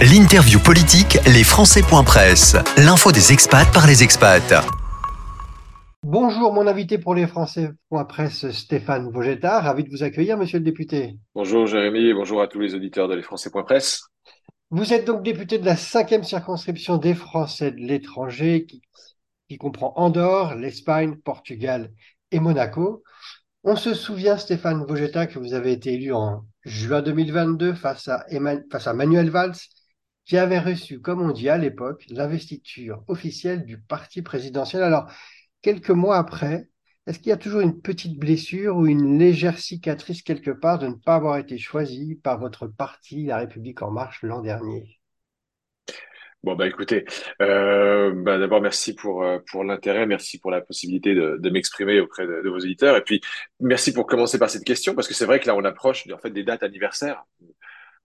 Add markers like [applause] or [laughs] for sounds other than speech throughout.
L'interview politique, les Presse. L'info des expats par les expats. Bonjour, mon invité pour les Presse, Stéphane Vogetta. Ravi de vous accueillir, monsieur le député. Bonjour, Jérémy, et bonjour à tous les auditeurs de les Presse. Vous êtes donc député de la cinquième circonscription des Français de l'étranger, qui, qui comprend Andorre, l'Espagne, Portugal et Monaco. On se souvient, Stéphane Vogetta, que vous avez été élu en juin 2022 face à, face à Manuel Valls qui avait reçu, comme on dit à l'époque, l'investiture officielle du parti présidentiel. Alors, quelques mois après, est-ce qu'il y a toujours une petite blessure ou une légère cicatrice quelque part de ne pas avoir été choisi par votre parti, La République en marche, l'an dernier? Bon bah écoutez, euh, bah, d'abord merci pour euh, pour l'intérêt, merci pour la possibilité de, m'exprimer auprès de, vos auditeurs et puis merci pour commencer par cette question parce que c'est vrai que là on approche en fait des dates anniversaires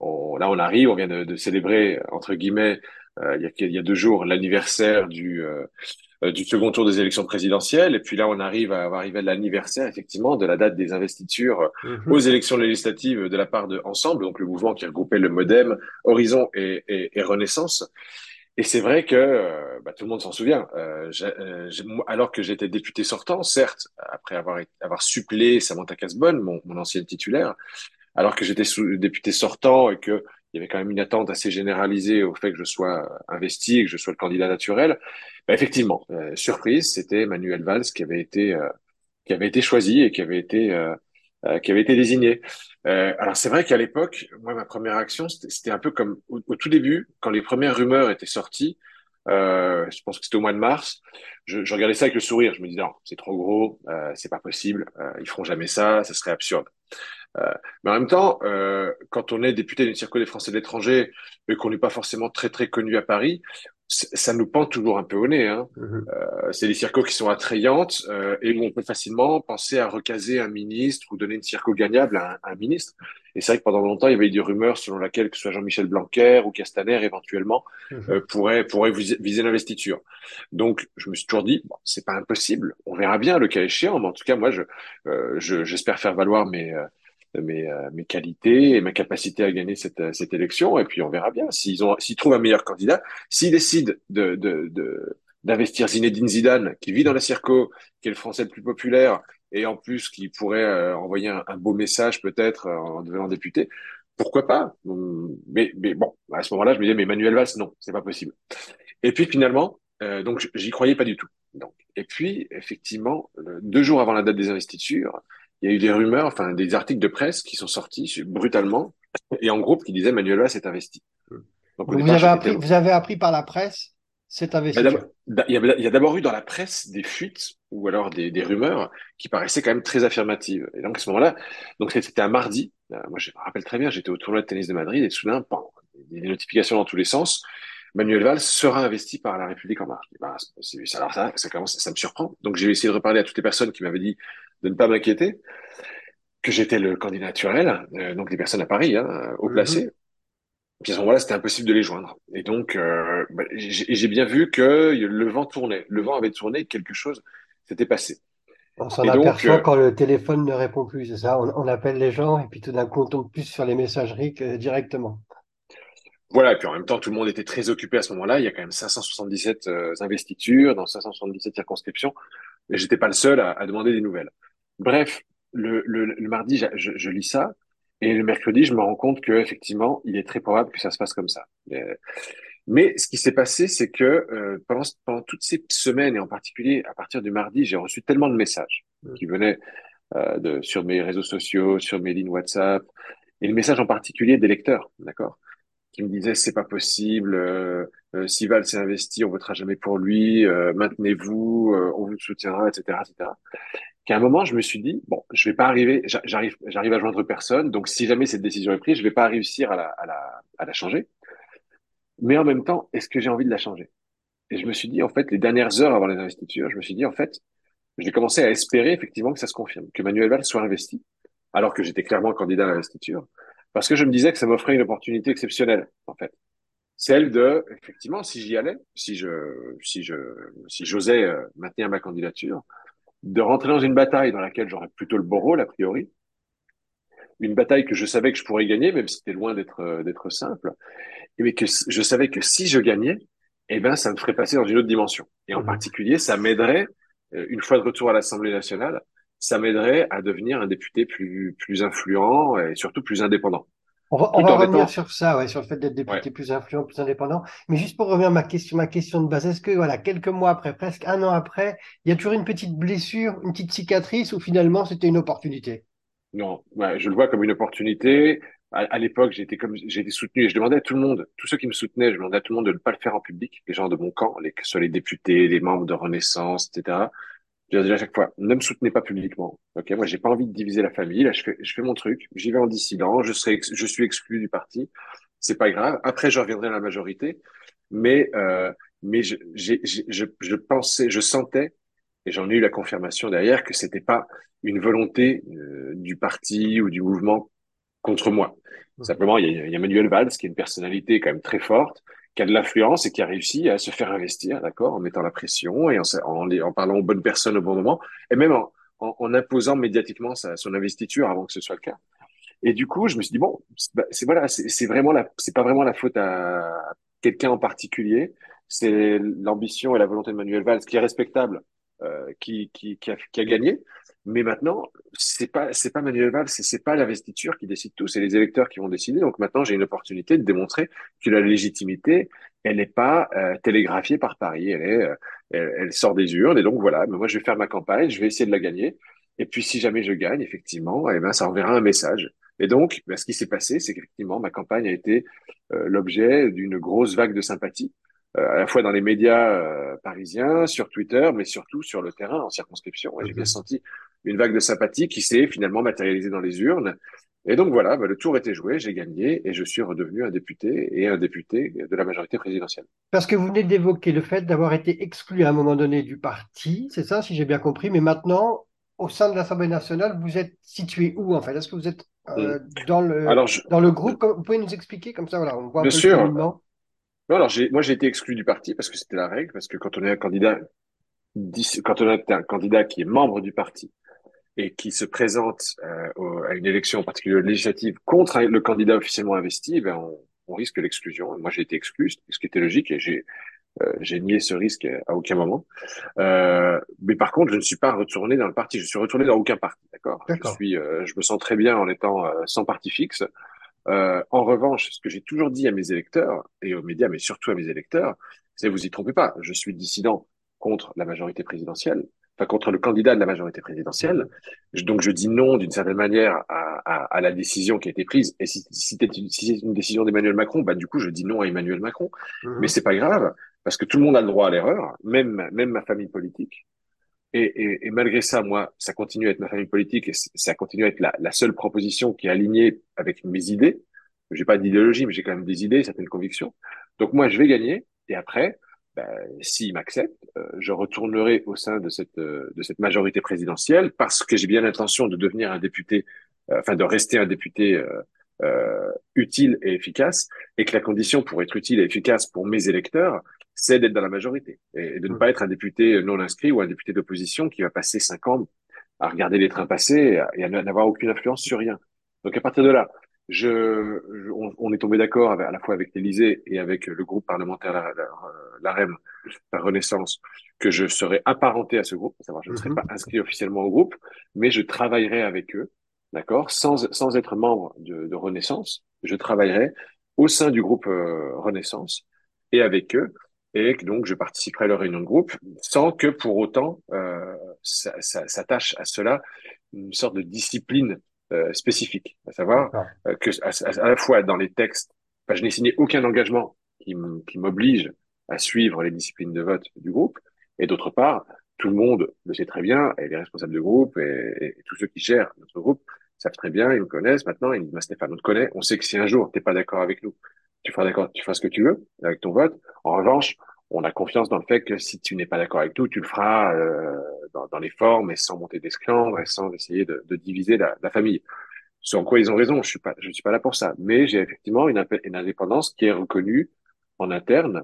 là, on arrive, on vient de, célébrer, entre guillemets, euh, il, y a, il, y a, deux jours, l'anniversaire du, euh, du second tour des élections présidentielles. Et puis là, on arrive à, arriver à l'anniversaire, effectivement, de la date des investitures mhm. aux élections législatives de la part de Ensemble, donc le mouvement qui regroupait le Modem, Horizon et, et, et Renaissance. Et c'est vrai que euh, bah, tout le monde s'en souvient. Euh, alors que j'étais député sortant, certes, après avoir, avoir supplé Samantha Casbonne, mon, mon ancienne titulaire, alors que j'étais député sortant et que il y avait quand même une attente assez généralisée au fait que je sois investi et que je sois le candidat naturel. Bah, effectivement, euh, surprise, c'était Manuel Valls qui avait été euh, qui avait été choisi et qui avait été euh, qui avait été désigné. alors c'est vrai qu'à l'époque, moi ma première action c'était un peu comme au, tout début quand les premières rumeurs étaient sorties. je pense que c'était au mois de mars. Je, je, regardais ça avec le sourire. Je me disais non, c'est trop gros, c'est pas possible, ils feront jamais ça, ça serait absurde. Euh, mais en même temps, euh, quand on est député d'une circo des Français de l'étranger et qu'on n'est pas forcément très très connu à Paris, ça nous pend toujours un peu au nez. Hein. Mhm. Euh, c'est des circos qui sont attrayantes euh, et où on peut facilement penser à recaser un ministre ou donner une circo gagnable à un, ministre. Et c'est vrai que pendant longtemps, il y avait eu des rumeurs selon laquelle que ce soit Jean-Michel Blanquer ou Castaner éventuellement mhm. euh, pourrait pourrait viser, l'investiture. Donc, je me suis toujours dit, bon, c'est pas impossible. On verra bien le cas échéant. Mais en tout cas, moi, je j'espère faire valoir mes mes, euh, mes qualités et ma capacité à gagner cette, euh, cette élection. Et puis on verra bien s'ils ont s'ils trouvent un meilleur candidat. S'ils décident de, de, de d'investir Zinedine Zidane, qui vit dans la Circo, qui est le Français le plus populaire, et en plus qui pourrait euh, envoyer un, beau message peut-être en devenant député, pourquoi pas? Mais, mais bon, à ce moment-là, je me disais, mais Manuel Valls, non, c'est pas possible. Et puis finalement, euh, donc j'y croyais pas du tout. Donc, et puis effectivement, deux jours avant la date des investitures, il y a eu des rumeurs, enfin des articles de presse qui sont sortis brutalement et en groupe qui disaient Manuel Valls s'est investi. Donc, vous, avez appris, vous avez appris par la presse cet investissement Il y a d'abord eu dans la presse des fuites ou alors des, des, rumeurs qui paraissaient quand même très affirmatives. Et donc à ce moment-là, donc c'était un mardi. Euh, moi je me rappelle très bien, j'étais au tournoi de tennis de Madrid et soudain, pan, des notifications dans tous les sens. Manuel Valls sera investi par la République en marche. Ben, alors ça, ça, commence, ça me surprend. Donc j'ai essayé de reparler à toutes les personnes qui m'avaient dit de ne pas m'inquiéter, que j'étais le candidat naturel, euh, donc les personnes à Paris, hein, au mhm. placé. Puis à ce moment-là, c'était impossible de les joindre. Et donc, euh, bah, j'ai bien vu que le vent tournait. Le vent avait tourné, quelque chose s'était passé. On s'en aperçoit euh, quand le téléphone ne répond plus, c'est ça? On, appelle les gens et puis tout d'un coup, on tombe plus sur les messageries que directement. Voilà, et puis en même temps, tout le monde était très occupé à ce moment-là. Il y a quand même 577 investitures dans 577 circonscriptions. Et j'étais pas le seul à, à, demander des nouvelles. Bref, le, le, le mardi, je, je, lis ça, et le mercredi, je me rends compte que effectivement, il est très probable que ça se passe comme ça. Mais ce qui s'est passé, c'est que euh, pendant, pendant toutes ces semaines, et en particulier à partir du mardi, j'ai reçu tellement de messages qui venaient euh, de, sur mes réseaux sociaux, sur mes lignes WhatsApp, et le message en particulier des lecteurs, d'accord qui me disait c'est pas possible, euh, euh, si Val s'est investi, on votera jamais pour lui, euh, maintenez-vous, euh, on vous soutiendra, etc., etc. Qu'à un moment, je me suis dit bon, je vais pas arriver, j'arrive, j'arrive à joindre personne, donc si jamais cette décision est prise, je vais pas réussir à la, à la, à la changer. Mais en même temps, est-ce que j'ai envie de la changer? Et je me suis dit en fait, les dernières heures avant les investitures, je me suis dit en fait, j'ai commencé à espérer effectivement que ça se confirme, que Manuel Valls soit investi, alors que j'étais clairement candidat à l'investiture parce que je me disais que ça m'offrait une opportunité exceptionnelle, en fait. Celle de, effectivement, si j'y allais, si je, si je, si j'osais euh, maintenir ma candidature, de rentrer dans une bataille dans laquelle j'aurais plutôt le bon rôle, a priori, une bataille que je savais que je pourrais gagner, même si c'était loin d'être d'être simple, mais que je savais que si je gagnais, eh ben, ça me ferait passer dans une autre dimension. Et en mmh. particulier, ça m'aiderait, euh, une fois de retour à l'Assemblée nationale, ça m'aiderait à devenir un député plus, plus influent et surtout plus indépendant. On va, revenir sur ça, ouais, sur le fait d'être député plus influent, plus indépendant. Mais juste pour revenir à ma question, ma question de base, est-ce que voilà, quelques mois après, presque un an après, il y a toujours une petite blessure, une petite cicatrice ou finalement c'était une opportunité? Non, je le vois comme une opportunité à, l'époque, j'étais comme j'étais soutenu et je demandais à tout le monde, tous ceux qui me soutenaient, je demandais à tout le monde de ne pas le faire en public, les gens de mon camp, les, que ce soit les députés, les membres de Renaissance, etc. Je disais à chaque fois, ne me soutenez pas publiquement. Ok, moi j'ai pas envie de diviser la famille. Là, je fais, je fais mon truc, j'y vais en dissident, je serai, je suis exclu du parti. C'est pas grave. Après, je reviendrai à la majorité, mais euh, mais je, j'ai, je, je pensais, je sentais et j'en ai eu la confirmation derrière que c'était pas une volonté euh, du parti ou du mouvement contre moi. Mmh. Simplement, il y, a, il y a Manuel Valls, qui est une personnalité quand même très forte, qui a de l'influence et qui a réussi à se faire investir, d'accord, en mettant la pression et en, parlant aux bonnes personnes au bon moment, et même en, en imposant médiatiquement sa, son investiture avant que ce soit le cas. Et du coup, je me suis dit bon, c'est voilà, c'est vraiment la, c'est pas vraiment la faute à quelqu'un en particulier, c'est l'ambition et la volonté de Manuel Valls qui est respectable, euh, qui, qui, qui, a, qui a gagné. Mais maintenant, c'est pas c'est pas Manuel Valls, c'est pas l'investiture qui décide tout, c'est les électeurs qui vont décider. Donc maintenant, j'ai une opportunité de démontrer que la légitimité, elle n'est pas euh, télégraphiée par Paris, elle est, euh, elle, sort des urnes. Et donc voilà, mais moi je vais faire ma campagne, je vais essayer de la gagner. Et puis si jamais je gagne, effectivement, eh ben ça enverra un message. Et donc, ben, ce qui s'est passé, c'est qu'effectivement, ma campagne a été euh, l'objet d'une grosse vague de sympathie. Euh, à la fois dans les médias euh, parisiens, sur Twitter, mais surtout sur le terrain, en circonscription. J'ai bien mhm. senti une vague de sympathie qui s'est finalement matérialisée dans les urnes. Et donc voilà, bah, le tour était joué, j'ai gagné et je suis redevenu un député et un député de la majorité présidentielle. Parce que vous venez d'évoquer le fait d'avoir été exclu à un moment donné du parti, c'est ça, si j'ai bien compris, mais maintenant, au sein de l'Assemblée nationale, vous êtes situé où en fait? Est-ce que vous êtes euh, mm. dans, le, dans le groupe? Vous pouvez nous expliquer comme ça, voilà, on voit un bien peu sûr. Le non, alors moi j'ai été exclu du parti parce que c'était la règle, parce que quand on est un candidat, quand on est un candidat qui est membre du parti et qui se présente euh, à une élection en particulier législative contre le candidat officiellement investi, ben on, on risque l'exclusion. Moi j'ai été exclu, ce qui était logique, et j'ai euh, j'ai nié ce risque à aucun moment. Euh, mais par contre, je ne suis pas retourné dans le parti. Je suis retourné dans aucun parti, d'accord? Je suis, euh, je me sens très bien en étant euh, sans parti fixe. Euh, en revanche, ce que j'ai toujours dit à mes électeurs et aux médias, mais surtout à mes électeurs, c'est vous y trompez pas. Je suis dissident contre la majorité présidentielle, enfin contre le candidat de la majorité présidentielle. donc je dis non d'une certaine manière à, à, à, la décision qui a été prise. Et si, si c'est une, si une, décision d'Emmanuel Macron, bah du coup je dis non à Emmanuel Macron. Mmh. Mais c'est pas grave parce que tout le monde a le droit à l'erreur, même même ma famille politique. Et, et, et, malgré ça, moi, ça continue à être ma famille politique et ça continue à être la, la seule proposition qui est alignée avec mes idées. J'ai pas d'idéologie, mais j'ai quand même des idées, certaines convictions. Donc moi, je vais gagner. Et après, ben, s'il m'accepte, euh, je retournerai au sein de cette euh, de cette majorité présidentielle parce que j'ai bien l'intention de devenir un député, euh, enfin de rester un député utile et efficace, et que la condition pour être utile et efficace pour mes électeurs, c'est d'être dans la majorité et, de ne pas être un député non inscrit ou un député d'opposition qui va passer cinq ans à regarder les trains passer et à n'avoir aucune influence sur rien. Donc à partir de là, je, on, est tombé d'accord à la fois avec l'Élysée et avec le groupe parlementaire l'AREM, la, Renaissance, que je serais apparenté à ce groupe, à savoir je ne serais mhm. pas inscrit officiellement au groupe, mais je travaillerai avec eux, d'accord, sans, sans être membre de, de, Renaissance, je travaillerai au sein du groupe euh, Renaissance et avec eux et donc je participerai à leur réunion de groupe sans que pour autant euh, ça, ça, s'attache à cela une sorte de discipline euh, spécifique, à savoir euh, que à, la fois dans les textes, je n'ai signé aucun engagement qui m'oblige à suivre les disciplines de vote du groupe, et d'autre part, tout le monde le sait très bien, et les responsables de groupe et, et, tous ceux qui gèrent notre groupe savent très bien, ils me connaissent maintenant, ils me disent, Stéphane, on te connaît, on sait que si un jour t'es pas d'accord avec nous, tu feras d'accord, tu feras ce que tu veux avec ton vote. En revanche, on a confiance dans le fait que si tu n'es pas d'accord avec nous, tu le feras euh, dans, dans, les formes et sans monter d'esclandre et sans essayer de, de diviser la, la, famille. Sur quoi ils ont raison, je suis pas, je suis pas là pour ça. Mais j'ai effectivement une, une, indépendance qui est reconnue en interne,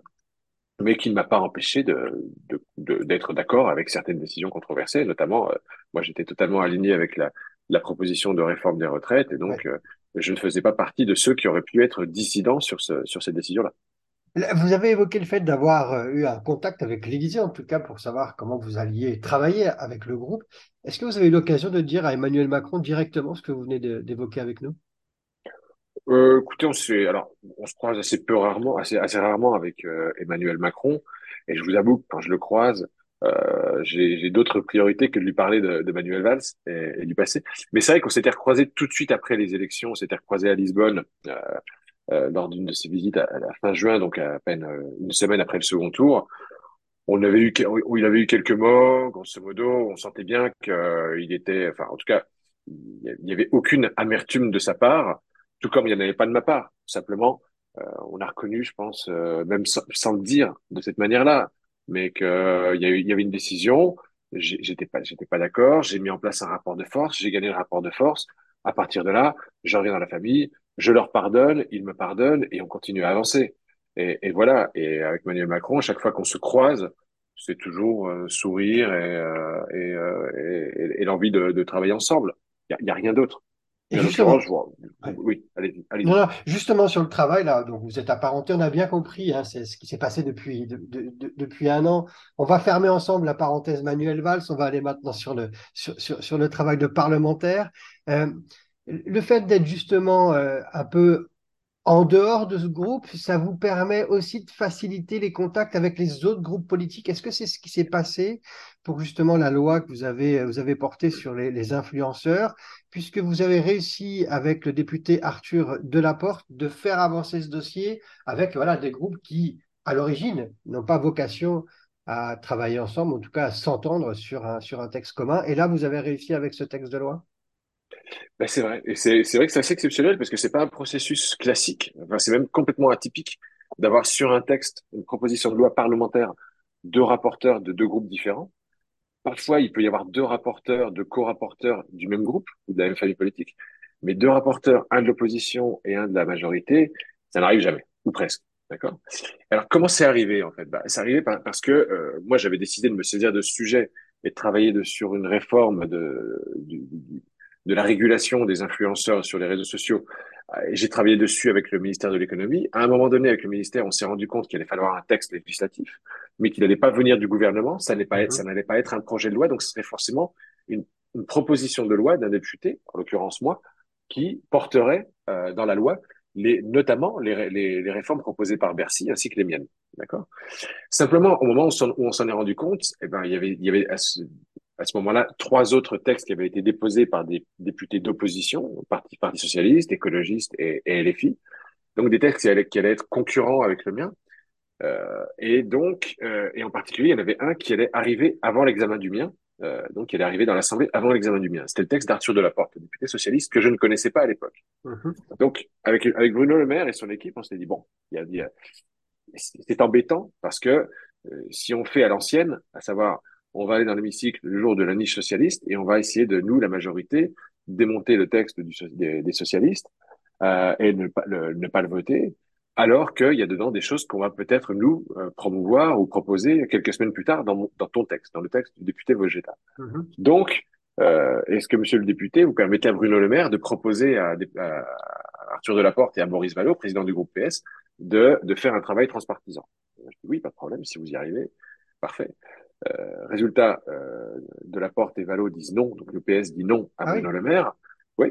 mais qui ne m'a pas empêché de, d'être d'accord avec certaines décisions controversées. Notamment, euh, moi, j'étais totalement aligné avec la, la proposition de réforme des retraites. Et donc, euh, je ne faisais pas partie de ceux qui auraient pu être dissidents sur, ce, sur cette décision-là. Vous avez évoqué le fait d'avoir euh, eu un contact avec l'Élysée, en tout cas pour savoir comment vous alliez travailler avec le groupe. Est-ce que vous avez eu l'occasion de dire à Emmanuel Macron directement ce que vous venez d'évoquer avec nous? Euh, Écoutez, on se, alors, on se croise assez peu rarement, assez, assez rarement avec euh, Emmanuel Macron. Et je vous avoue que quand je le croise, euh, j'ai d'autres priorités que de lui parler de, de Manuel Valls et, et, du passé. Mais c'est vrai qu'on s'était recroisé tout de suite après les élections. On s'était recroisé à Lisbonne euh, euh, lors d'une de ses visites à, la fin juin, donc à peine euh, une semaine après le second tour. On avait eu, il avait eu quelques mots, grosso modo. On sentait bien qu'il était, enfin, en tout cas, il n'y avait aucune amertume de sa part, tout comme il n'y en avait pas de ma part. Simplement, euh, on a reconnu, je pense, euh, même sans, sans, le dire de cette manière-là, mais qu'il euh, y, y avait une décision. J'étais pas, j'étais pas d'accord. J'ai mis en place un rapport de force. J'ai gagné le rapport de force. À partir de là, je reviens dans la famille. Je leur pardonne, ils me pardonnent et on continue à avancer. Et, et voilà. Et avec Emmanuel Macron, chaque fois qu'on se croise, c'est toujours euh, sourire et, euh, et, et, et l'envie de, de, travailler ensemble. Il n'y a, a, rien d'autre. Justement, oui, allez, justement sur le travail, là, donc vous êtes apparenté, on a bien compris, hein, c'est ce qui s'est passé depuis, de, de, de, depuis un an. On va fermer ensemble la parenthèse Manuel Valls, on va aller maintenant sur le, sur, sur, sur le travail de parlementaire. Euh, le fait d'être justement euh, un peu en dehors de ce groupe, ça vous permet aussi de faciliter les contacts avec les autres groupes politiques. Est-ce que c'est ce qui s'est passé pour justement la loi que vous avez, vous avez portée sur les, les, influenceurs, puisque vous avez réussi avec le député Arthur Delaporte de faire avancer ce dossier avec des groupes qui, à l'origine, n'ont pas vocation à travailler ensemble, en tout cas à s'entendre sur un, texte commun. Et là, vous avez réussi avec ce texte de loi? Ben c'est vrai. Et c'est, vrai que c'est assez exceptionnel parce que c'est pas un processus classique. C'est même complètement atypique d'avoir sur un texte une proposition de loi parlementaire deux rapporteurs de deux groupes différents. Parfois, il peut y avoir deux rapporteurs, deux co-rapporteurs du même groupe ou de la même famille politique. Mais deux rapporteurs, un de l'opposition et un de la majorité, ça n'arrive jamais, ou presque. D'accord? Alors, comment c'est arrivé, en fait? Bah, C'est arrivé parce que euh, moi, j'avais décidé de me saisir de ce sujet et de travailler de, sur une réforme de, du, de la régulation des influenceurs sur les réseaux sociaux. Euh, j'ai travaillé dessus avec le ministère de l'économie. À un moment donné, avec le ministère, on s'est rendu compte qu'il allait falloir un texte législatif, mais qu'il n'allait pas venir du gouvernement. Ça n'allait pas être, ça n'allait pas être un projet de loi, donc ce serait forcément une, une proposition de loi d'un député, en l'occurrence moi, qui porterait euh, dans la loi les, notamment les, les, les, réformes proposées par Bercy ainsi que les miennes. D'accord? Simplement, au moment où on s'en est rendu compte, eh ben, il y avait, il y avait à ce moment-là trois autres textes qui avaient été déposés par des députés d'opposition, Parti, Parti socialiste, écologiste et, et, LFI. Donc des textes qui allaient, qui allaient être concurrents avec le mien. Euh, et donc, euh, et en particulier, il y en avait un qui allait arriver avant l'examen du mien, euh, donc qui allait arriver dans l'Assemblée avant l'examen du mien. C'était le texte d'Arthur Delaporte, député socialiste que je ne connaissais pas à l'époque. Mm-hmm. Donc, avec, avec Bruno Le Maire et son équipe, on s'est dit, bon, il y a, c'est embêtant parce que euh, si on fait à l'ancienne, à savoir on va aller dans l'hémicycle le jour de la niche socialiste et on va essayer de, nous, la majorité, démonter le texte du, des, des, socialistes euh, et ne pas, le, ne pas le voter, alors qu'il y a dedans des choses qu'on va peut-être, nous, euh, promouvoir ou proposer quelques semaines plus tard dans, dans ton texte, dans le texte du député Vogetta. Mm-hmm. Donc, euh, est-ce que, monsieur le député, vous permettez à Bruno Le Maire de proposer à, à Arthur Delaporte et à Maurice Vallot, président du groupe PS, de, de faire un travail transpartisan? Oui, pas de problème, si vous y arrivez, parfait. Euh, résultat, euh, de la porte et Valo disent non, donc le PS dit non à ah Bruno oui. Le Maire. Oui.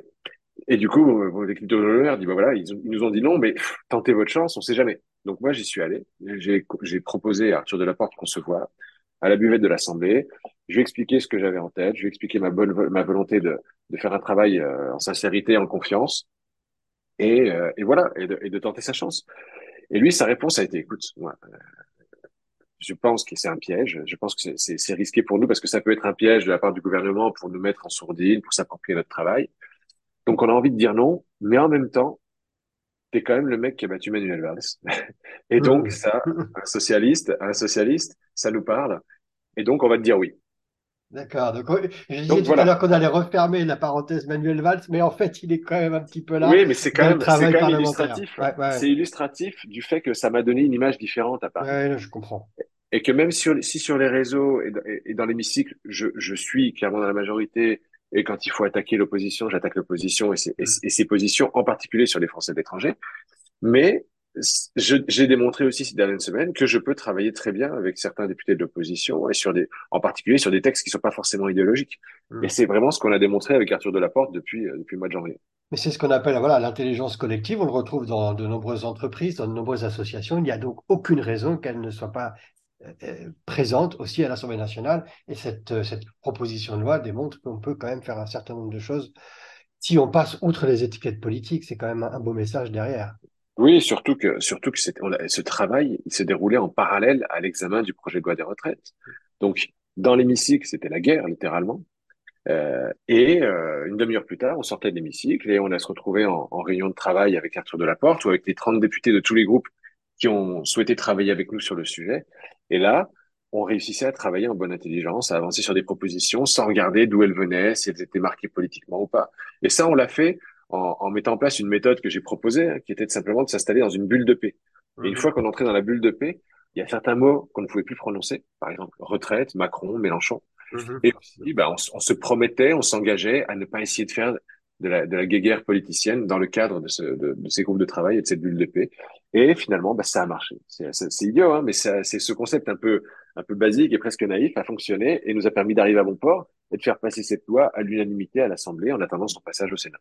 Et du coup, l'équipe de Le Maire dit bah voilà, ils, ils, nous ont dit non, mais pff, tentez votre chance, on sait jamais. Donc moi, j'y suis allé. J'ai proposé à Arthur Delaporte qu'on se voit à la buvette de l'Assemblée. Je lui ai expliqué ce que j'avais en tête. Je lui ai expliqué ma bonne ma volonté de, de faire un travail euh, en sincérité, en confiance. Et, euh, et voilà, et de, et de, tenter sa chance. Et lui, sa réponse a été, écoute, moi, je pense que c'est un piège. Je pense que c'est risqué pour nous parce que ça peut être un piège de la part du gouvernement pour nous mettre en sourdine, pour s'approprier notre travail. Donc on a envie de dire non, mais en même temps, t'es quand même le mec qui a battu Manuel Valls. [laughs] Et donc ça, un socialiste, un socialiste, ça nous parle. Et donc on va te dire oui. D'accord. Donc, je disais donc, tout voilà. à l'heure qu'on allait refermer la parenthèse Manuel Valls, mais en fait, il est quand même un petit peu là. Oui, mais c'est quand même, quand même illustratif. Ouais, ouais. C'est illustratif du fait que ça m'a donné une image différente à Paris. Ouais, je comprends. Et que même sur, si sur les réseaux et, et dans l'hémicycle, je, je suis clairement dans la majorité Et quand il faut attaquer l'opposition, j'attaque l'opposition et, et, et ses positions, en particulier sur les Français de l'étranger. Mais j'ai démontré aussi ces dernières semaines que je peux travailler très bien avec certains députés de l'opposition et sur des, en particulier sur des textes qui sont pas forcément idéologiques. Mmh. Et c'est vraiment ce qu'on a démontré avec Arthur Delaporte depuis euh, depuis le mois de janvier. Mais c'est ce qu'on appelle voilà l'intelligence collective. On le retrouve dans de nombreuses entreprises, dans de nombreuses associations. Il n'y a donc aucune raison qu'elle ne soit pas présente aussi à l'Assemblée nationale. Et cette cette proposition de loi démontre qu'on peut quand même faire un certain nombre de choses. Si on passe outre les étiquettes politiques, c'est quand même un beau message derrière. Oui, surtout que, surtout que ce travail il s'est déroulé en parallèle à l'examen du projet de loi des retraites. Donc, dans l'hémicycle, c'était la guerre, littéralement. Euh, et euh, une demi-heure plus tard, on sortait de l'hémicycle et on a se retrouvé en, en, réunion de travail avec Arthur Delaporte ou avec les 30 députés de tous les groupes qui ont souhaité travailler avec nous sur le sujet. Et là, on réussissait à travailler en bonne intelligence, à avancer sur des propositions sans regarder d'où elles venaient, si elles étaient marquées politiquement ou pas. Et ça, on l'a fait en, en, mettant en place une méthode que j'ai proposée, hein, qui était simplement de s'installer dans une bulle de paix. Et une mhm. fois qu'on entrait dans la bulle de paix, il y a certains mots qu'on ne pouvait plus prononcer, par exemple retraite, Macron, Mélenchon. Mhm. Et puis, bah, on, on, se promettait, on s'engageait à ne pas essayer de faire de la, de la guéguerre politicienne dans le cadre de, ce, de, de, ces groupes de travail et de cette bulle de paix. Et finalement, bah, ça a marché. C'est idiot, hein, mais c'est ce concept un peu, un peu basique et presque naïf a fonctionné et nous a permis d'arriver à bon port et de faire passer cette loi à l'unanimité à l'Assemblée en attendant son passage au Sénat.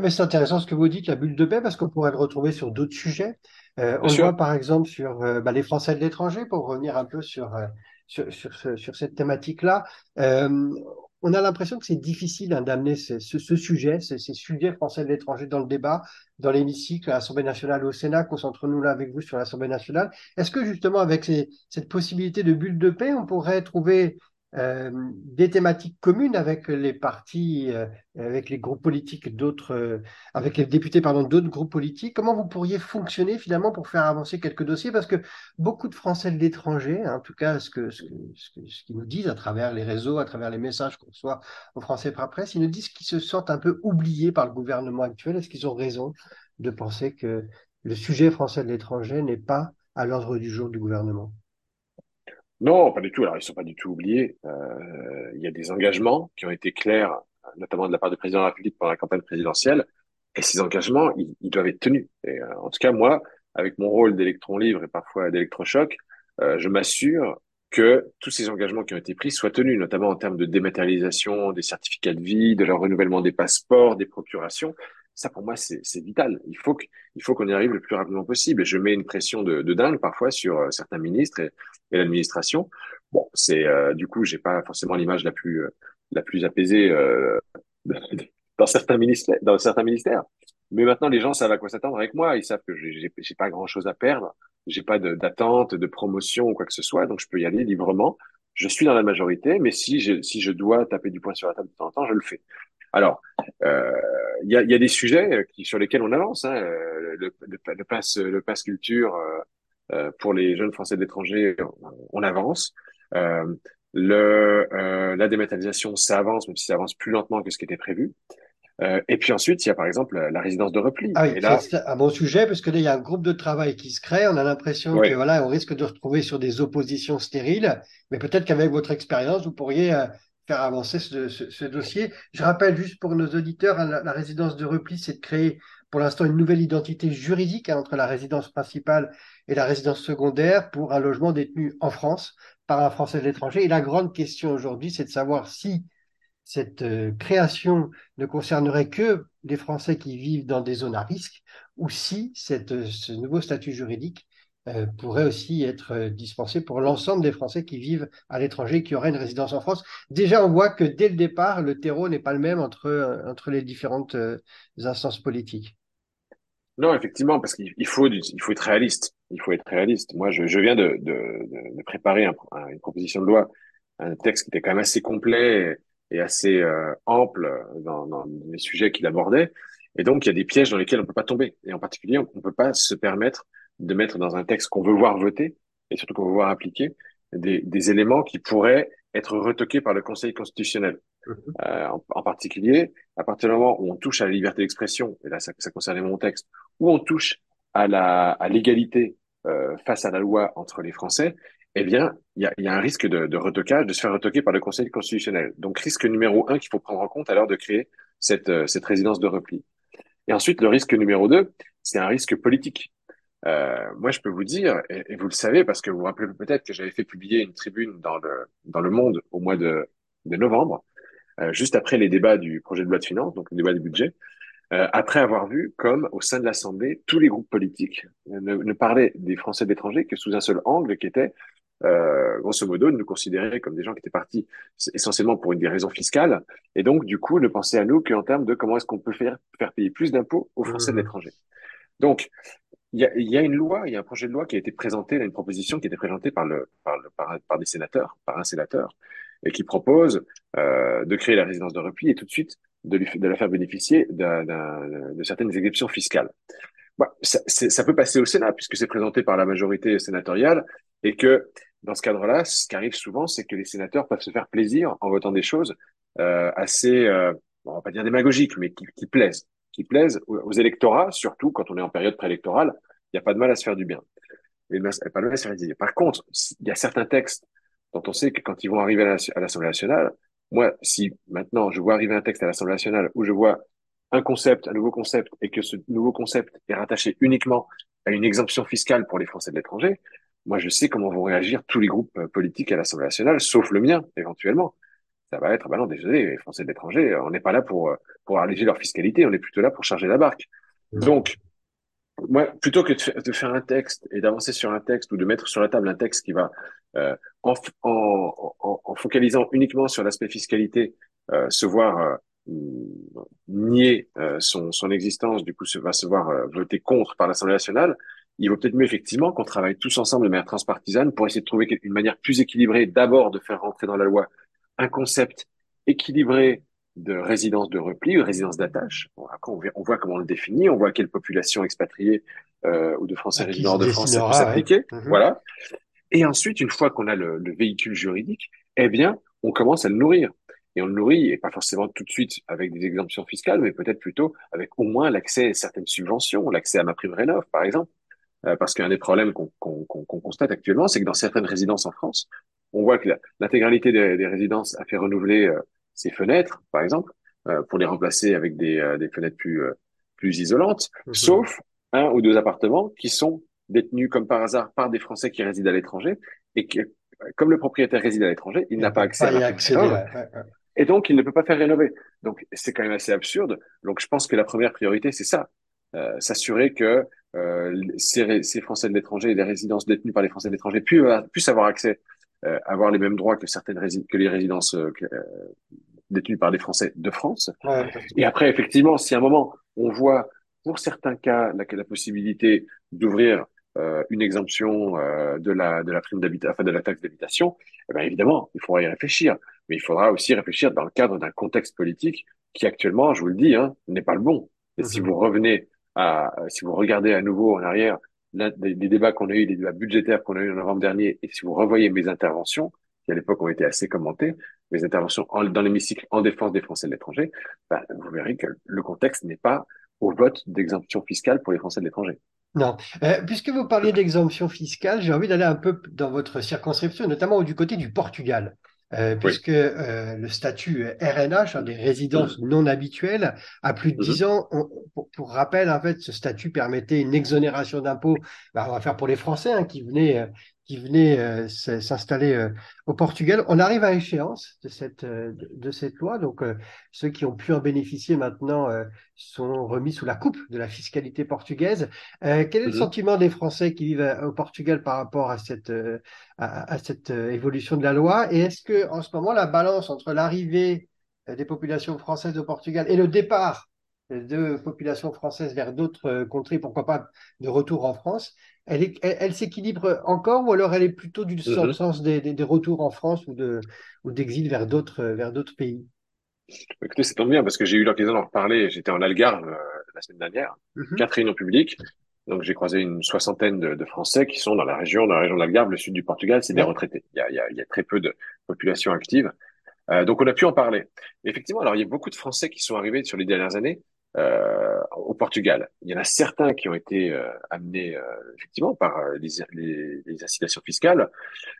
Mais c'est intéressant ce que vous dites, la bulle de paix, parce qu'on pourrait le retrouver sur d'autres sujets. Euh, on le voit par exemple sur euh, bah, les Français de l'étranger, pour revenir un peu sur, euh, sur, sur, sur, cette thématique-là. On a l'impression que c'est difficile d'amener ce, sujet, ces, sujets français de l'étranger dans le débat, dans l'hémicycle, à l'Assemblée nationale, au Sénat. Concentrons-nous là avec vous sur l'Assemblée nationale. Est-ce que justement avec cette possibilité de bulle de paix, on pourrait trouver euh, des thématiques communes avec les partis, euh, avec les groupes politiques d'autres, euh, avec les députés pardon d'autres groupes politiques. Comment vous pourriez fonctionner finalement pour faire avancer quelques dossiers? Parce que beaucoup de Français de l'étranger, hein, en tout cas ce que ce, que, ce, qu'ils nous disent à travers les réseaux, à travers les messages qu'on reçoit aux Français par presse, ils nous disent qu'ils se sentent un peu oubliés par le gouvernement actuel. Est-ce qu'ils ont raison de penser que le sujet français de l'étranger n'est pas à l'ordre du jour du gouvernement? Non, pas du tout. Alors, ils sont pas du tout oubliés. Euh, il y a des engagements qui ont été clairs, notamment de la part du président de la République pendant la campagne présidentielle. Et ces engagements, ils, doivent être tenus. Et, euh, en tout cas, moi, avec mon rôle d'électron libre et parfois d'électrochoc, euh, je m'assure que tous ces engagements qui ont été pris soient tenus, notamment en termes de dématérialisation des certificats de vie, de leur renouvellement des passeports, des procurations. Ça, pour moi, c'est vital. Il faut que, il faut qu'on y arrive le plus rapidement possible. Et je mets une pression de, de dingue parfois sur euh, certains ministres et, et l'administration. Bon, c'est euh, du coup, j'ai pas forcément l'image la plus euh, la plus apaisée euh, [laughs] dans certains ministères, dans certains ministères. Mais maintenant, les gens savent à quoi s'attendre avec moi. Ils savent que j'ai pas grand chose à perdre. J'ai pas d'attente, de, de promotion ou quoi que ce soit, donc je peux y aller librement. Je suis dans la majorité, mais si je si je dois taper du poing sur la table de temps en temps, je le fais. Alors, euh, il y, a, y, a, des sujets qui, sur lesquels on avance. Hein, euh, le, le, le, pass, le pass culture euh, euh, pour les jeunes Français d'étranger, on, avance. Euh, le, euh, la dématérialisation, ça avance, même si ça avance plus lentement que ce qui était prévu. Euh, et puis ensuite, il y a par exemple la résidence de repli. Ah oui, là... c'est un bon sujet parce que là, il y a un groupe de travail qui se crée. On a l'impression que voilà, on risque de retrouver sur des oppositions stériles. Mais peut-être qu'avec votre expérience, vous pourriez faire avancer ce, dossier. Je rappelle juste pour nos auditeurs, hein, la, la résidence de repli, c'est de créer pour l'instant une nouvelle identité juridique hein, entre la résidence principale et la résidence secondaire pour un logement détenu en France par un Français de l'étranger. Et la grande question aujourd'hui, c'est de savoir si cette euh, création ne concernerait que les Français qui vivent dans des zones à risque ou si cette, euh, ce nouveau statut juridique euh, pourrait aussi être euh, dispensé pour l'ensemble des Français qui vivent à l'étranger et qui auraient une résidence en France. Déjà, on voit que dès le départ, le terreau n'est pas le même entre, euh, entre les différentes instances politiques. Non, effectivement, parce qu'il faut, il faut être réaliste. Il faut être réaliste. Moi, je, viens de, de, préparer un, une proposition de loi, un texte qui était quand même assez complet et assez euh, ample dans les sujets qu'il abordait. Et donc, il y a des pièges dans lesquels on ne peut pas tomber. Et en particulier, on ne peut pas se permettre de mettre dans un texte qu'on veut voir voter et surtout qu'on veut voir appliquer des, des, éléments qui pourraient être retoqués par le Conseil constitutionnel. Mhm. Euh, en, en, particulier, à partir du moment où on touche à la liberté d'expression, et là ça, ça concernait mon texte, où on touche à la à l'égalité euh, face à la loi entre les Français, eh bien, il y a, y a, un risque de, de, retocage, de se faire retoquer par le Conseil constitutionnel. Donc, risque numéro un qu'il faut prendre en compte à l'heure de créer cette, euh, cette résidence de repli. Et ensuite, le risque numéro deux, c'est un risque politique. Euh, moi, je peux vous dire, et, et, vous le savez, parce que vous vous rappelez peut-être que j'avais fait publier une tribune dans le, dans le Monde au mois de, de novembre, euh, juste après les débats du projet de loi de finances, donc le débat du budget, euh, après avoir vu comme au sein de l'Assemblée, tous les groupes politiques ne, ne parlaient des Français de l'étranger que sous un seul angle, qui était euh, grosso modo, de nous considérer comme des gens qui étaient partis essentiellement pour une des raisons fiscales, et donc du coup ne penser à nous qu'en termes de comment est-ce qu'on peut faire, faire payer plus d'impôts aux Français de mmh. l'étranger. Donc, il y a, y a, une loi, il y a un projet de loi qui a été présenté, une proposition qui a été présentée par, le, par, le, par, des sénateurs, par un sénateur, et qui propose euh, de créer la résidence de repli et tout de suite de, lui, de la faire bénéficier de certaines exceptions fiscales. Bah, ça, ça, peut passer au Sénat puisque c'est présenté par la majorité sénatoriale et que dans ce cadre-là, ce qui arrive souvent, c'est que les sénateurs peuvent se faire plaisir en votant des choses euh, assez, euh, on va pas dire démagogiques, mais qui, qui plaisent, qui plaisent aux, électorats, surtout quand on est en période préélectorale. Il n'y a pas de mal à se faire du bien. Il n'y a pas de mal à se faire du bien. Par contre, il y a certains textes dont on sait que quand ils vont arriver à l'Assemblée nationale, moi, si maintenant je vois arriver un texte à l'Assemblée nationale où je vois un concept, un nouveau concept, et que ce nouveau concept est rattaché uniquement à une exemption fiscale pour les Français de l'étranger, moi je sais comment vont réagir tous les groupes euh, politiques à l'Assemblée nationale, sauf le mien, éventuellement. Ça va être, bah non, désolé, les Français de l'étranger, on n'est pas là pour, euh, pour alléger leur fiscalité, on est plutôt là pour charger la barque. Mmh. Donc, moi, plutôt que de, faire un texte et d'avancer sur un texte ou de mettre sur la table un texte qui va, euh, en, en, en, en, focalisant uniquement sur l'aspect fiscalité, euh, se voir euh, nier euh, son, son existence, du coup, se, va se voir euh, voter contre par l'Assemblée nationale, il vaut peut-être mieux effectivement qu'on travaille tous ensemble de manière transpartisane pour essayer de trouver une manière plus équilibrée, d'abord de faire rentrer dans la loi un concept équilibré de résidence de repli, de résidence d'attache. on, on, voit comment on le définit, on voit quelle population expatriée euh, ou de Français résidents de France ça peut s'appliquer. Mhm. Voilà. Et ensuite, une fois qu'on a le, le véhicule juridique, eh bien, on commence à le nourrir et on le nourrit, et pas forcément tout de suite avec des exemptions fiscales, mais peut-être plutôt avec au moins l'accès à certaines subventions, l'accès à ma prime rénov, par exemple. Euh, parce qu'un des problèmes qu'on constate actuellement, c'est que dans certaines résidences en France, on voit que l'intégralité des, des, résidences a fait renouveler euh, ses fenêtres, par exemple, euh, pour les remplacer avec des, euh, des fenêtres plus, euh, plus isolantes, mhm. sauf un ou deux appartements qui sont détenus comme par hasard par des Français qui résident à l'étranger et que, comme le propriétaire réside à l'étranger, il n'a pas accès à la et donc, il ne peut pas faire rénover. Donc, c'est quand même assez absurde. Donc, je pense que la première priorité, c'est ça. Euh, s'assurer que euh, ces, ces, Français de l'étranger et les résidences détenues par les Français de l'étranger puissent, avoir accès, euh, avoir les mêmes droits que certaines que les résidences euh, euh, détenues par les Français de France. Ouais, et après, effectivement, si à un moment, on voit pour certains cas la, la possibilité d'ouvrir euh, une exemption euh, de la de la prime d'habitation, enfin de la taxe d'habitation, eh bien évidemment, il faudra y réfléchir mais il faudra aussi réfléchir dans le cadre d'un contexte politique qui actuellement, je vous le dis, hein, n'est pas le bon. Et si mhm. vous revenez à, si vous regardez à nouveau en arrière des, des, débats qu'on a eu, des débats budgétaires qu'on a eu en novembre dernier, et si vous revoyez mes interventions, qui à l'époque ont été assez commentées, mes interventions en, dans l'hémicycle en défense des Français de l'étranger, ben, vous verrez que le contexte n'est pas au vote d'exemption fiscale pour les Français de l'étranger. Non. Euh, puisque vous parliez d'exemption fiscale, j'ai envie d'aller un peu dans votre circonscription, notamment du côté du Portugal. Euh, puisque euh, le statut RNH, hein, des résidences non habituelles, à plus de 10 mhm. ans, pour, pour, rappel, en fait, ce statut permettait une exonération d'impôts, bah, on va faire pour les Français hein, qui venaient euh, qui venaient euh, s'installer euh, au Portugal. On arrive à échéance de cette, euh, de, cette loi. Donc, ceux qui ont pu en bénéficier maintenant sont remis sous la coupe de la fiscalité portugaise. quel est le mhm. sentiment des Français qui vivent au Portugal par rapport à cette, à, à cette évolution de la loi? Et est-ce que en ce moment, la balance entre l'arrivée des populations françaises au Portugal et le départ de populations françaises vers d'autres contrées, pourquoi pas de retour en France, elle, elle, s'équilibre encore ou alors elle est plutôt du mm sens des, des, retours en France ou de ou d'exil vers d'autres vers d'autres pays? Écoutez, c'est tant bien parce que j'ai eu l'occasion d'en reparler. J'étais en Algarve euh, la semaine dernière, mm quatre réunions publiques. Donc j'ai croisé une soixantaine de, de, Français qui sont dans la région, dans la région d'Algarve, le sud du Portugal, c'est des retraités. Il y, a, il, y a, il y a, très peu de population active. Euh, donc on a pu en parler. effectivement, alors il y a beaucoup de Français qui sont arrivés sur les dernières années euh, au Portugal. Il y en a certains qui ont été euh, amenés euh, effectivement par euh, les, les, les, incitations fiscales,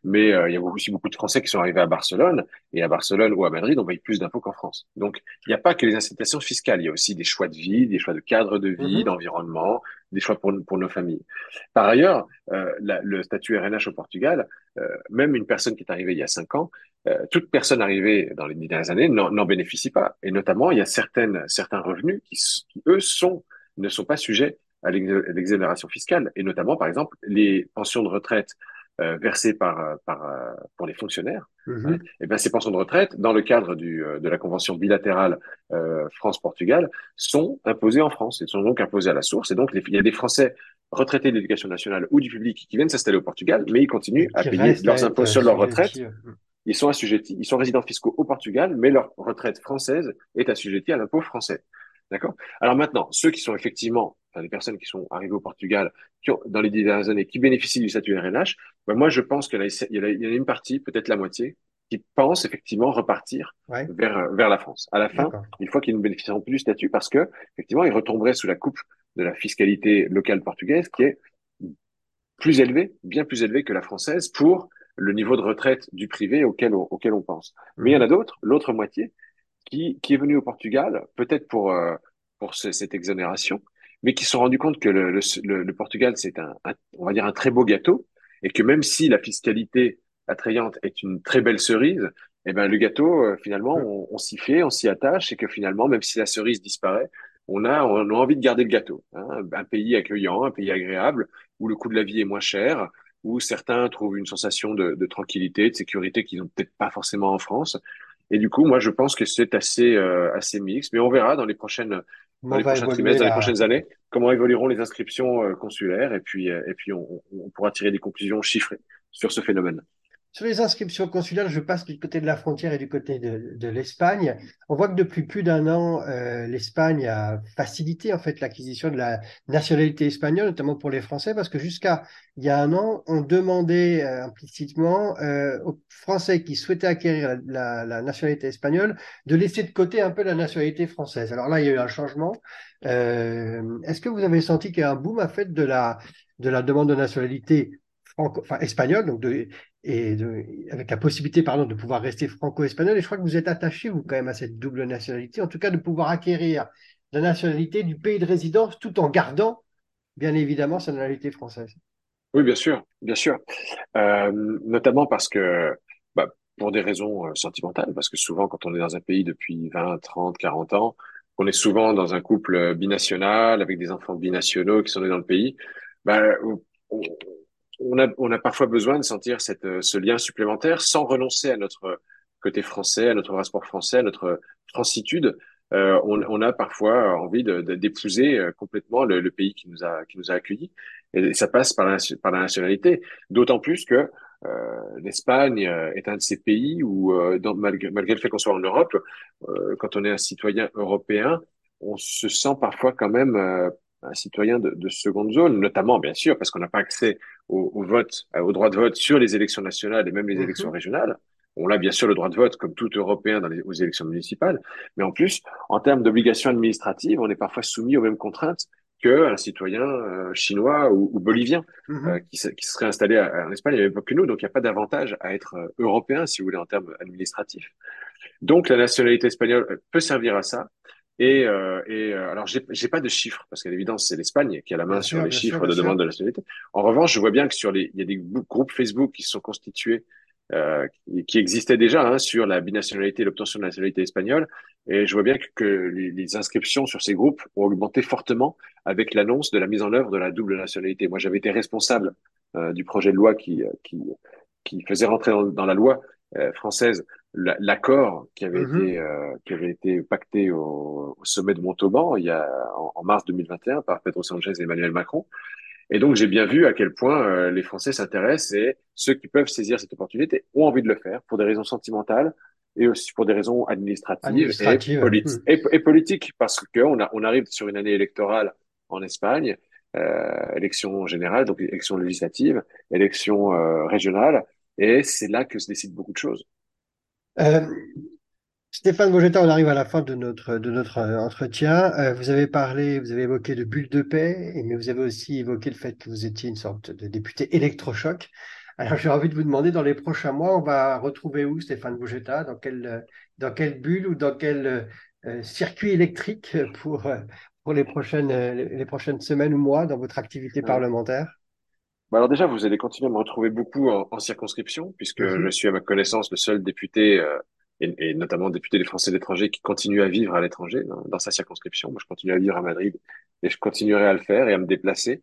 mais il y a aussi beaucoup de Français qui sont arrivés à Barcelone, et à Barcelone ou à Madrid, on paye plus d'impôts qu'en France. Donc, il n'y a pas que les incitations fiscales, il y a aussi des choix de vie, des choix de cadre de vie, mm-hmm. d'environnement, des choix pour, pour nos familles. Par ailleurs, la, le statut RNH au Portugal, même une personne qui est arrivée il y a cinq ans, toute personne arrivée dans les dernières années n'en bénéficie pas. Et notamment, il y a certaines, certains revenus qui qui, eux, sont, ne sont pas sujets à l'exonération fiscale, et notamment, par exemple, les pensions de retraite euh, versées par, euh, par, euh, pour les fonctionnaires, mm-hmm. et ben, ces pensions de retraite, dans le cadre du, de la convention bilatérale euh, France-Portugal, sont imposées en France et sont donc imposées à la source. Et donc, il y a des Français retraités de l'éducation nationale ou du public qui viennent s'installer au Portugal, mais ils continuent à payer leurs impôts sur leur retraite. Ils sont assujettis, ils sont résidents fiscaux au Portugal, mais leur retraite française est assujettie à l'impôt français. D'accord? Alors maintenant, ceux qui sont effectivement, enfin, les personnes qui sont arrivées au Portugal qui ont, dans les dix dernières années, qui bénéficient du statut RNH, ben moi je pense qu'il y, y, a une partie, peut-être la moitié, qui pense effectivement repartir vers, vers la France. À la fin, une fois qu'ils ne bénéficieront plus du statut, parce que effectivement, ils retomberaient sous la coupe de la fiscalité locale portugaise, qui est plus élevée, bien plus élevée que la française, pour le niveau de retraite du privé auquel on, auquel on pense. Mais il y en a d'autres, l'autre moitié, qui, qui est venu au Portugal, peut-être pour, euh, pour cette exonération, mais qui se sont rendus compte que le, le, le Portugal, c'est un, on va dire, un très beau gâteau, et que même si la fiscalité attrayante est une très belle cerise, eh ben, le gâteau, euh, finalement, on, on s'y fait, on s'y attache, et que finalement, même si la cerise disparaît, on a, on a envie de garder le gâteau. Hein, un pays accueillant, un pays agréable, où le coût de la vie est moins cher, où certains trouvent une sensation de, de tranquillité, de sécurité qu'ils n'ont peut-être pas forcément en France. Et du coup, moi, je pense que c'est assez, euh, assez mixte, mais on verra dans les prochaines, dans les prochains trimestres, dans les prochaines années, comment évolueront les inscriptions euh, consulaires, et puis, euh, et puis on, on pourra tirer des conclusions chiffrées sur ce phénomène. Sur les inscriptions consulaires, je passe du côté de la frontière et du côté de, l'Espagne. On voit que depuis plus d'un an, euh, l'Espagne a facilité en fait l'acquisition de la nationalité espagnole, notamment pour les Français, parce que jusqu'à il y a un an, on demandait euh, implicitement euh, aux Français qui souhaitaient acquérir la, nationalité espagnole de laisser de côté un peu la nationalité française. Alors là, il y a eu un changement. Est-ce que vous avez senti qu'il y a un boom fait de la de la demande de nationalité enfin et avec la possibilité pardon, de pouvoir rester franco-espagnol. Et je crois que vous êtes attaché, vous, quand même, à cette double nationalité, en tout cas de pouvoir acquérir la nationalité du pays de résidence tout en gardant, bien évidemment, sa nationalité française. Oui, bien sûr, bien sûr. Euh, notamment parce que, bah, pour des raisons euh, sentimentales, parce que souvent, quand on est dans un pays depuis 20, 30, 40 ans, on est souvent dans un couple binational avec des enfants binationaux qui sont nés dans le pays, bah, on, on a, on a parfois besoin de sentir cette, euh, ce lien supplémentaire sans renoncer à notre côté français, à notre passeport français, à notre francitude. Euh, on, on, a parfois envie d'épouser de, euh, complètement le, le, pays qui nous a qui nous a accueillis. Et ça passe par la, par la nationalité. D'autant plus que euh, l'Espagne est un de ces pays où, euh, dans, malgré, malgré, le fait qu'on soit en Europe, euh, quand on est un citoyen européen, on se sent parfois quand même un citoyen de, de, seconde zone, notamment bien sûr parce qu'on n'a pas accès au, au, vote, au droit de vote sur les élections nationales et même les mhm. élections régionales. On a bien sûr le droit de vote comme tout Européen dans les, aux élections municipales, mais en plus, en termes d'obligations administratives, on est parfois soumis aux mêmes contraintes qu'un citoyen euh, chinois ou, ou bolivien mhm. euh, qui, qui, serait installé en Espagne, avait pas que nous, donc il n'y a pas d'avantage à être euh, européen, si vous voulez, en termes administratifs. Donc la nationalité espagnole peut servir à ça. Et, euh, et euh, alors, j'ai pas de chiffres parce qu'à l'évidence, c'est l'Espagne qui a la main sur les chiffres de demande de nationalité. En revanche, je vois bien que sur les, il y a des groupes Facebook qui sont constitués, euh, qui, qui, existaient déjà hein, sur la binationalité, l'obtention de la nationalité espagnole, et je vois bien que, que les, les, inscriptions sur ces groupes ont augmenté fortement avec l'annonce de la mise en œuvre de la double nationalité. Moi, j'avais été responsable euh, du projet de loi qui, qui, qui faisait rentrer dans, dans la loi euh, française l'accord qui avait mm-hmm. été euh, qui avait été pacté au, au, sommet de Montauban il y a en, en, mars 2021 par Pedro Sanchez et Emmanuel Macron. Et donc j'ai bien vu à quel point euh, les Français s'intéressent et ceux qui peuvent saisir cette opportunité ont envie de le faire pour des raisons sentimentales et aussi pour des raisons administratives, administratives. Et, mm. et, et, politiques parce que on, a, on arrive sur une année électorale en Espagne, euh, élection générale, donc élection législative, élection euh, régionale, et c'est là que se décident beaucoup de choses. Euh, Stéphane Vogetta, on arrive à la fin de notre, de notre euh, entretien. Euh, vous avez parlé, vous avez évoqué de bulles de paix, mais vous avez aussi évoqué le fait que vous étiez une sorte de député électrochoc. Alors j'ai envie de vous demander, dans les prochains mois, on va retrouver où Stéphane Vogetta Dans quelle, dans quelle bulle ou dans quel euh, circuit électrique pour, pour les, prochaines, les prochaines semaines ou mois dans votre activité parlementaire? Bah alors déjà, vous allez continuer à me retrouver beaucoup en, en circonscription, puisque Mhm. je suis à ma connaissance le seul député et, et notamment député des Français de l'étranger qui continue à vivre à l'étranger dans, dans sa circonscription. Moi, je continue à vivre à Madrid et je continuerai à le faire et à me déplacer.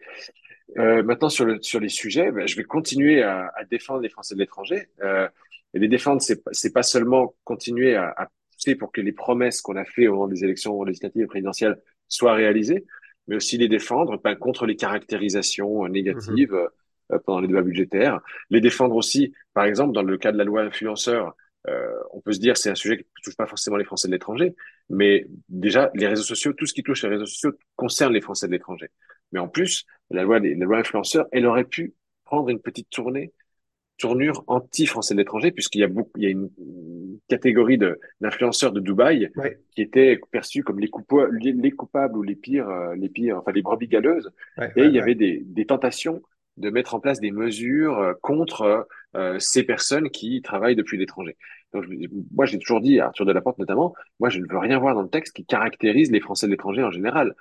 Euh, maintenant, sur le sur les sujets, ben, je vais continuer à, à défendre les Français de l'étranger. Euh, et les défendre, c'est pas- c'est pas seulement continuer à, à pousser pour que les promesses qu'on a fait au moment des élections législatives et présidentielles soient réalisées, mais aussi les défendre ben, contre les caractérisations euh, Mhm. négatives euh, pendant les débats budgétaires. Les défendre aussi, par exemple, dans le cas de la loi influenceur, euh, on peut se dire c'est un sujet qui ne touche pas forcément les Français de l'étranger, mais déjà les réseaux sociaux, tout ce qui touche les réseaux sociaux concerne les Français de l'étranger. Mais en plus, la loi la loi influenceur, elle aurait pu prendre une petite tournée, tournure anti-Français de l'étranger, puisqu'il y a beaucoup, il y a une, une catégorie de d'influenceurs de Dubaï qui étaient perçus comme les, coupa- les, les coupables ou les pires, euh, les pires, enfin les brebis galeuses, ouais, et ouais, il y avait des, des tentations de mettre en place des mesures euh, contre euh, ces personnes qui travaillent depuis l'étranger. Donc, je- moi, j'ai toujours dit à Arthur Delaporte notamment, moi, je ne veux rien voir dans le texte qui caractérise les Français de l'étranger en général.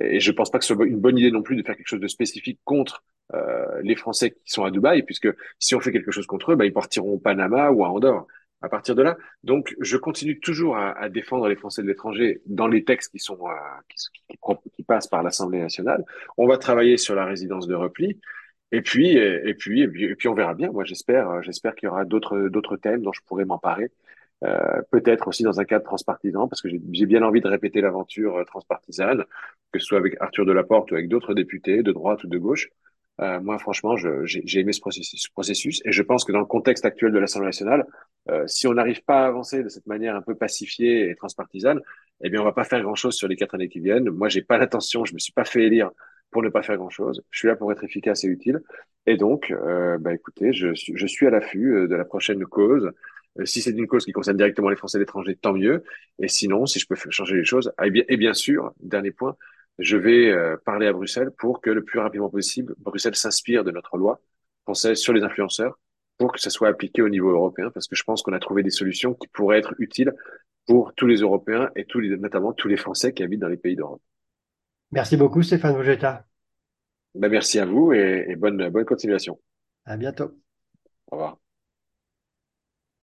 Et je pense pas que ce soit une bonne idée non plus de faire quelque chose de spécifique contre euh, les Français qui sont à Dubaï, puisque si on fait quelque chose contre eux, bah, ils partiront au Panama ou à Andorre. À partir de là, donc je continue toujours à, défendre les Français de l'étranger dans les textes qui sont euh, qui, passent par l'Assemblée nationale. On va travailler sur la résidence de repli. Et puis, et puis, et puis, on verra bien. Moi, j'espère, j'espère qu'il y aura d'autres, d'autres thèmes dont je pourrai m'emparer. Euh, peut-être aussi dans un cadre transpartisan, parce que j'ai j'ai bien envie de répéter l'aventure euh, transpartisane, que ce soit avec Arthur Delaporte ou avec d'autres députés de droite ou de gauche. Euh, moi, franchement, j'ai j'ai aimé ce processus, ce processus, et je pense que dans le contexte actuel de l'Assemblée nationale, euh, si on n'arrive pas à avancer de cette manière un peu pacifiée et transpartisane, eh bien, on va pas faire grand-chose sur les quatre années qui viennent. Moi, j'ai pas l'intention, je me suis pas fait élire pour ne pas faire grand-chose. Je suis là pour être efficace et utile. Et donc, euh, bah, écoutez, je, je suis à l'affût euh, de la prochaine cause. Euh, si c'est une cause qui concerne directement les Français de l'étranger, tant mieux. Et sinon, si je peux changer les choses, et bien, et bien sûr, dernier point, je vais euh, parler à Bruxelles pour que le plus rapidement possible, Bruxelles s'inspire de notre loi française sur les influenceurs pour que ça soit appliqué au niveau européen, parce que je pense qu'on a trouvé des solutions qui pourraient être utiles pour tous les Européens et tous les, notamment tous les Français qui habitent dans les pays d'Europe. Merci beaucoup, Stéphane Vogetta. Ben, merci à vous et, et bonne, bonne continuation. À bientôt. Au revoir.